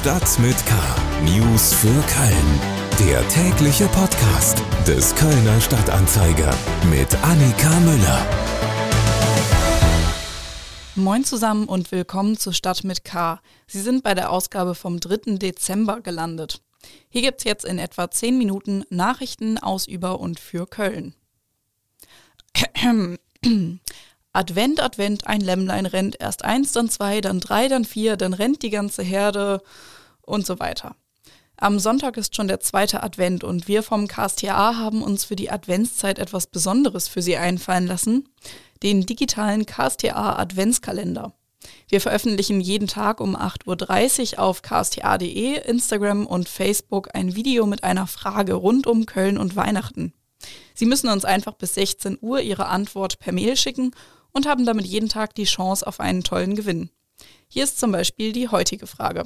Stadt mit K. News für Köln. Der tägliche Podcast des Kölner Stadtanzeiger mit Annika Müller. Moin zusammen und willkommen zu Stadt mit K. Sie sind bei der Ausgabe vom 3. Dezember gelandet. Hier gibt es jetzt in etwa 10 Minuten Nachrichten aus, über und für Köln. Advent, Advent, ein Lämmlein rennt, erst eins, dann zwei, dann drei, dann vier, dann rennt die ganze Herde und so weiter. Am Sonntag ist schon der zweite Advent und wir vom KSTA haben uns für die Adventszeit etwas Besonderes für Sie einfallen lassen, den digitalen KSTA Adventskalender. Wir veröffentlichen jeden Tag um 8.30 Uhr auf ksta.de, Instagram und Facebook ein Video mit einer Frage rund um Köln und Weihnachten. Sie müssen uns einfach bis 16 Uhr Ihre Antwort per Mail schicken und haben damit jeden Tag die Chance auf einen tollen Gewinn. Hier ist zum Beispiel die heutige Frage.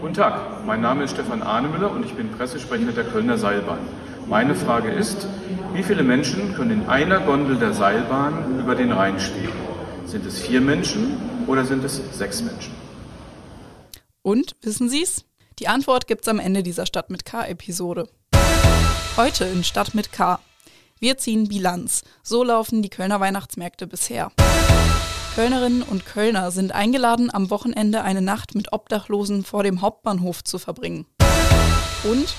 Guten Tag, mein Name ist Stefan Ahnemüller und ich bin Pressesprecher der Kölner Seilbahn. Meine Frage ist, wie viele Menschen können in einer Gondel der Seilbahn über den Rhein stehen? Sind es vier Menschen oder sind es sechs Menschen? Und, wissen Sie es? Die Antwort gibt es am Ende dieser Stadt mit K-Episode. Heute in Stadt mit K. Wir ziehen Bilanz. So laufen die Kölner Weihnachtsmärkte bisher. Kölnerinnen und Kölner sind eingeladen, am Wochenende eine Nacht mit Obdachlosen vor dem Hauptbahnhof zu verbringen. Und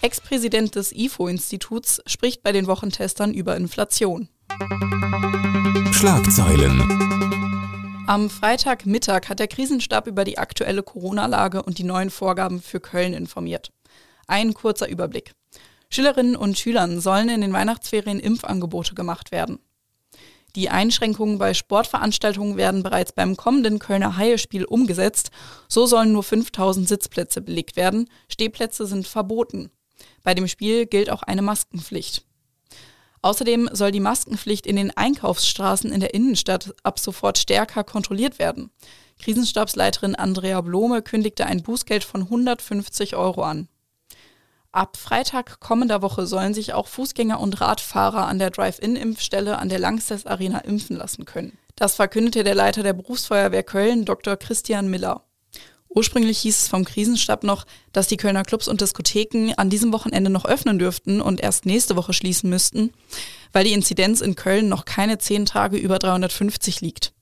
Ex-Präsident des IFO-Instituts spricht bei den Wochentestern über Inflation. Schlagzeilen. Am Freitagmittag hat der Krisenstab über die aktuelle Corona-Lage und die neuen Vorgaben für Köln informiert. Ein kurzer Überblick. Schülerinnen und Schülern sollen in den Weihnachtsferien Impfangebote gemacht werden. Die Einschränkungen bei Sportveranstaltungen werden bereits beim kommenden Kölner Haie-Spiel umgesetzt. So sollen nur 5000 Sitzplätze belegt werden. Stehplätze sind verboten. Bei dem Spiel gilt auch eine Maskenpflicht. Außerdem soll die Maskenpflicht in den Einkaufsstraßen in der Innenstadt ab sofort stärker kontrolliert werden. Krisenstabsleiterin Andrea Blome kündigte ein Bußgeld von 150 Euro an. Ab Freitag kommender Woche sollen sich auch Fußgänger und Radfahrer an der Drive-In-Impfstelle an der Langsess Arena impfen lassen können. Das verkündete der Leiter der Berufsfeuerwehr Köln, Dr. Christian Miller. Ursprünglich hieß es vom Krisenstab noch, dass die Kölner Clubs und Diskotheken an diesem Wochenende noch öffnen dürften und erst nächste Woche schließen müssten, weil die Inzidenz in Köln noch keine zehn Tage über 350 liegt.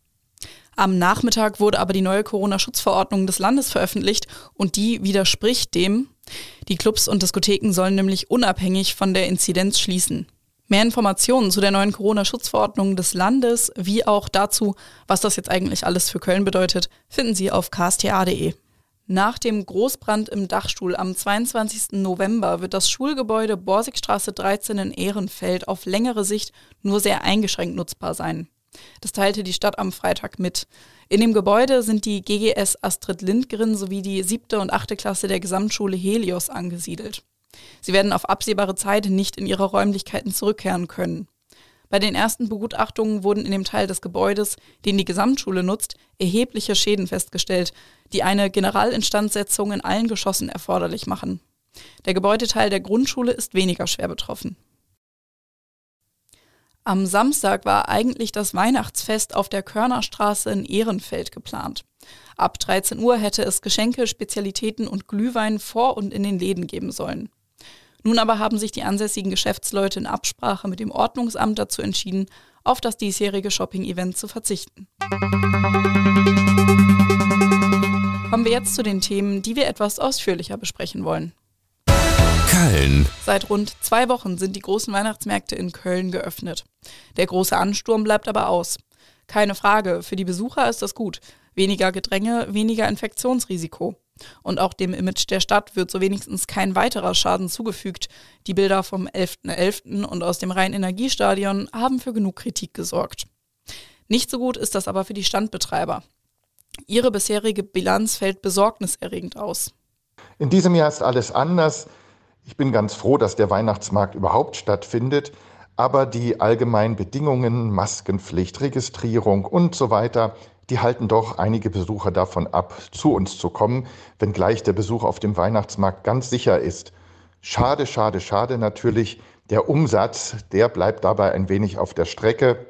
Am Nachmittag wurde aber die neue Corona-Schutzverordnung des Landes veröffentlicht und die widerspricht dem. Die Clubs und Diskotheken sollen nämlich unabhängig von der Inzidenz schließen. Mehr Informationen zu der neuen Corona-Schutzverordnung des Landes, wie auch dazu, was das jetzt eigentlich alles für Köln bedeutet, finden Sie auf ksta.de. Nach dem Großbrand im Dachstuhl am 22. November wird das Schulgebäude Borsigstraße 13 in Ehrenfeld auf längere Sicht nur sehr eingeschränkt nutzbar sein. Das teilte die Stadt am Freitag mit. In dem Gebäude sind die GGS Astrid Lindgren sowie die siebte und achte Klasse der Gesamtschule Helios angesiedelt. Sie werden auf absehbare Zeit nicht in ihre Räumlichkeiten zurückkehren können. Bei den ersten Begutachtungen wurden in dem Teil des Gebäudes, den die Gesamtschule nutzt, erhebliche Schäden festgestellt, die eine Generalinstandsetzung in allen Geschossen erforderlich machen. Der Gebäudeteil der Grundschule ist weniger schwer betroffen. Am Samstag war eigentlich das Weihnachtsfest auf der Körnerstraße in Ehrenfeld geplant. Ab 13 Uhr hätte es Geschenke, Spezialitäten und Glühwein vor und in den Läden geben sollen. Nun aber haben sich die ansässigen Geschäftsleute in Absprache mit dem Ordnungsamt dazu entschieden, auf das diesjährige Shopping-Event zu verzichten. Kommen wir jetzt zu den Themen, die wir etwas ausführlicher besprechen wollen. Köln. Seit rund zwei Wochen sind die großen Weihnachtsmärkte in Köln geöffnet. Der große Ansturm bleibt aber aus. Keine Frage, für die Besucher ist das gut. Weniger Gedränge, weniger Infektionsrisiko. Und auch dem Image der Stadt wird so wenigstens kein weiterer Schaden zugefügt. Die Bilder vom 11.11. .11. und aus dem Rhein-Energiestadion haben für genug Kritik gesorgt. Nicht so gut ist das aber für die Standbetreiber. Ihre bisherige Bilanz fällt besorgniserregend aus. In diesem Jahr ist alles anders. Ich bin ganz froh, dass der Weihnachtsmarkt überhaupt stattfindet, aber die allgemeinen Bedingungen, Maskenpflicht, Registrierung und so weiter, die halten doch einige Besucher davon ab, zu uns zu kommen, wenngleich der Besuch auf dem Weihnachtsmarkt ganz sicher ist. Schade, schade, schade natürlich. Der Umsatz, der bleibt dabei ein wenig auf der Strecke.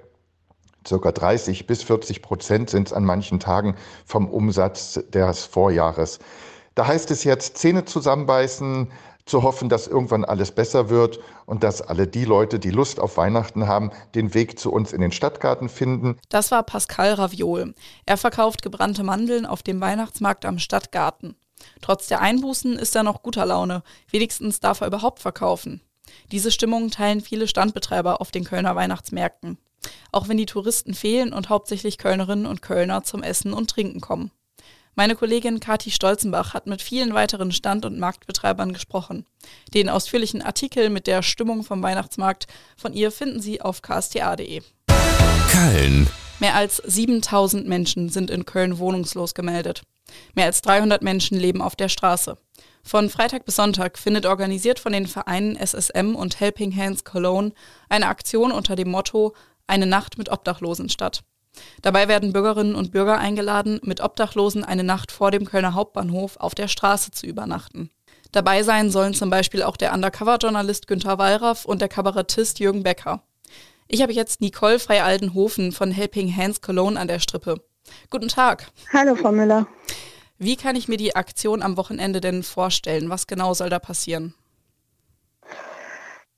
Circa 30 bis 40 Prozent sind es an manchen Tagen vom Umsatz des Vorjahres. Da heißt es jetzt Zähne zusammenbeißen, zu hoffen, dass irgendwann alles besser wird und dass alle die Leute, die Lust auf Weihnachten haben, den Weg zu uns in den Stadtgarten finden. Das war Pascal Raviol. Er verkauft gebrannte Mandeln auf dem Weihnachtsmarkt am Stadtgarten. Trotz der Einbußen ist er noch guter Laune. Wenigstens darf er überhaupt verkaufen. Diese Stimmung teilen viele Standbetreiber auf den Kölner Weihnachtsmärkten. Auch wenn die Touristen fehlen und hauptsächlich Kölnerinnen und Kölner zum Essen und Trinken kommen. Meine Kollegin Kati Stolzenbach hat mit vielen weiteren Stand- und Marktbetreibern gesprochen. Den ausführlichen Artikel mit der Stimmung vom Weihnachtsmarkt von ihr finden Sie auf ksta.de. Köln. Mehr als 7000 Menschen sind in Köln wohnungslos gemeldet. Mehr als 300 Menschen leben auf der Straße. Von Freitag bis Sonntag findet organisiert von den Vereinen SSM und Helping Hands Cologne eine Aktion unter dem Motto Eine Nacht mit Obdachlosen statt. Dabei werden Bürgerinnen und Bürger eingeladen, mit Obdachlosen eine Nacht vor dem Kölner Hauptbahnhof auf der Straße zu übernachten. Dabei sein sollen zum Beispiel auch der Undercover-Journalist Günther Wallraff und der Kabarettist Jürgen Becker. Ich habe jetzt Nicole Frey-Aldenhofen von Helping Hands Cologne an der Strippe. Guten Tag. Hallo, Frau Müller. Wie kann ich mir die Aktion am Wochenende denn vorstellen? Was genau soll da passieren?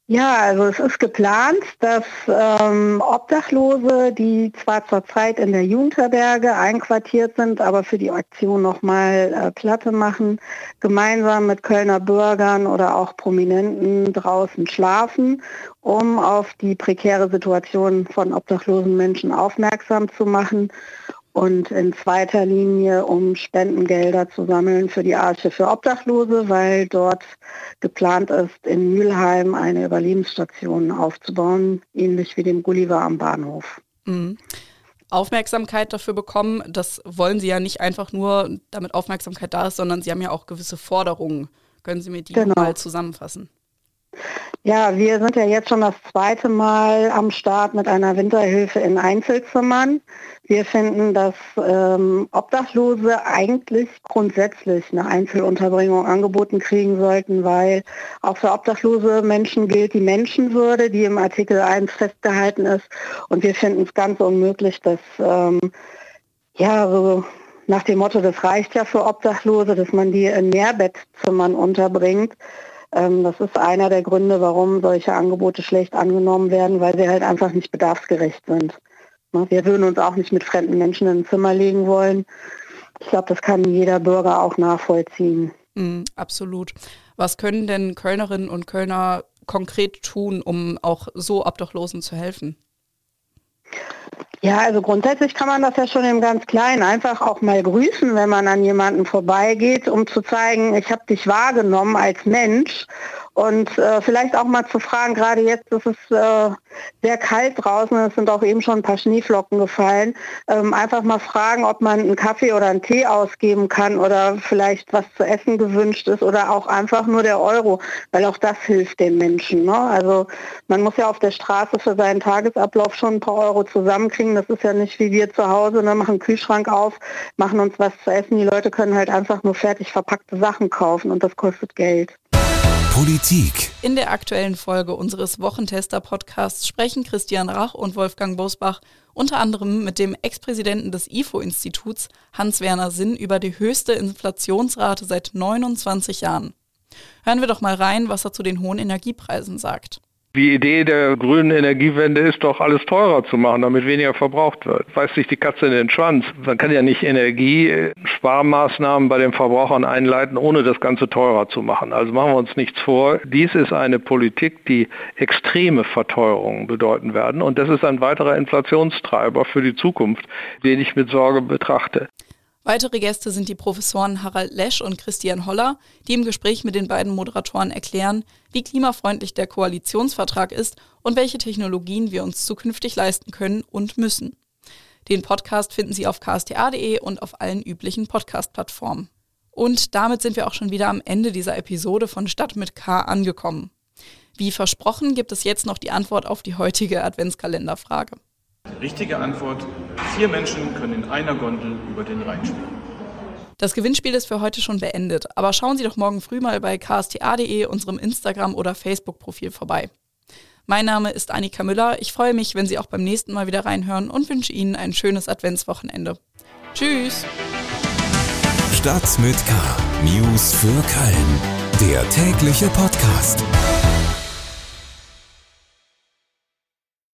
Ja, also es ist geplant, dass ähm, Obdachlose, die zwar zurzeit in der Jugendherberge einquartiert sind, aber für die Aktion nochmal äh, Platte machen, gemeinsam mit Kölner Bürgern oder auch Prominenten draußen schlafen, um auf die prekäre Situation von obdachlosen Menschen aufmerksam zu machen und in zweiter Linie, um Spendengelder zu sammeln für die Arche für Obdachlose, weil dort geplant ist, in Mülheim eine Überlebensstation aufzubauen, ähnlich wie dem Gulliver am Bahnhof. Mhm. Aufmerksamkeit dafür bekommen, das wollen Sie ja nicht einfach nur, damit Aufmerksamkeit da ist, sondern Sie haben ja auch gewisse Forderungen. Können Sie mir die genau. mal zusammenfassen? Ja, wir sind ja jetzt schon das zweite Mal am Start mit einer Winterhilfe in Einzelzimmern. Wir finden, dass ähm, Obdachlose eigentlich grundsätzlich eine Einzelunterbringung angeboten kriegen sollten, weil auch für obdachlose Menschen gilt die Menschenwürde, die im Artikel 1 festgehalten ist. Und wir finden es ganz unmöglich, dass ähm, ja so nach dem Motto, das reicht ja für Obdachlose, dass man die in Mehrbettzimmern unterbringt. Ähm, das ist einer der Gründe, warum solche Angebote schlecht angenommen werden, weil sie halt einfach nicht bedarfsgerecht sind. Ne, wir würden uns auch nicht mit fremden Menschen in ein Zimmer legen wollen. Ich glaube, das kann jeder Bürger auch nachvollziehen. Mm, absolut. Was können denn Kölnerinnen und Kölner konkret tun, um auch so Obdachlosen zu helfen? Ja, also grundsätzlich kann man das ja schon im ganz Kleinen einfach auch mal grüßen, wenn man an jemanden vorbeigeht, um zu zeigen, ich habe dich wahrgenommen als Mensch und äh, vielleicht auch mal zu fragen, gerade jetzt ist es äh, sehr kalt draußen, es sind auch eben schon ein paar Schneeflocken gefallen, ähm, einfach mal fragen, ob man einen Kaffee oder einen Tee ausgeben kann oder vielleicht was zu essen gewünscht ist oder auch einfach nur der Euro, weil auch das hilft den Menschen. Ne? Also man muss ja auf der Straße für seinen Tagesablauf schon ein paar Euro zusammenkriegen. Das ist ja nicht wie wir zu Hause, ne? machen Kühlschrank auf, machen uns was zu essen. Die Leute können halt einfach nur fertig verpackte Sachen kaufen und das kostet Geld. Politik. In der aktuellen Folge unseres Wochentester-Podcasts sprechen Christian Rach und Wolfgang Bosbach unter anderem mit dem Ex-Präsidenten des IFO-Instituts Hans-Werner Sinn über die höchste Inflationsrate seit 29 Jahren. Hören wir doch mal rein, was er zu den hohen Energiepreisen sagt. Die Idee der grünen Energiewende ist doch, alles teurer zu machen, damit weniger verbraucht wird. Weiß sich die Katze in den Schwanz. Man kann ja nicht Energiesparmaßnahmen bei den Verbrauchern einleiten, ohne das Ganze teurer zu machen. Also machen wir uns nichts vor. Dies ist eine Politik, die extreme Verteuerungen bedeuten werden. Und das ist ein weiterer Inflationstreiber für die Zukunft, den ich mit Sorge betrachte. Weitere Gäste sind die Professoren Harald Lesch und Christian Holler, die im Gespräch mit den beiden Moderatoren erklären, wie klimafreundlich der Koalitionsvertrag ist und welche Technologien wir uns zukünftig leisten können und müssen. Den Podcast finden Sie auf ksta.de und auf allen üblichen Podcast-Plattformen. Und damit sind wir auch schon wieder am Ende dieser Episode von Stadt mit K angekommen. Wie versprochen gibt es jetzt noch die Antwort auf die heutige Adventskalenderfrage. Richtige Antwort, vier Menschen können in einer Gondel über den Rhein spielen. Das Gewinnspiel ist für heute schon beendet, aber schauen Sie doch morgen früh mal bei ksta.de, unserem Instagram- oder Facebook-Profil vorbei. Mein Name ist Annika Müller. Ich freue mich, wenn Sie auch beim nächsten Mal wieder reinhören und wünsche Ihnen ein schönes Adventswochenende. Tschüss! Stadt mit K. News für Köln. Der tägliche Podcast.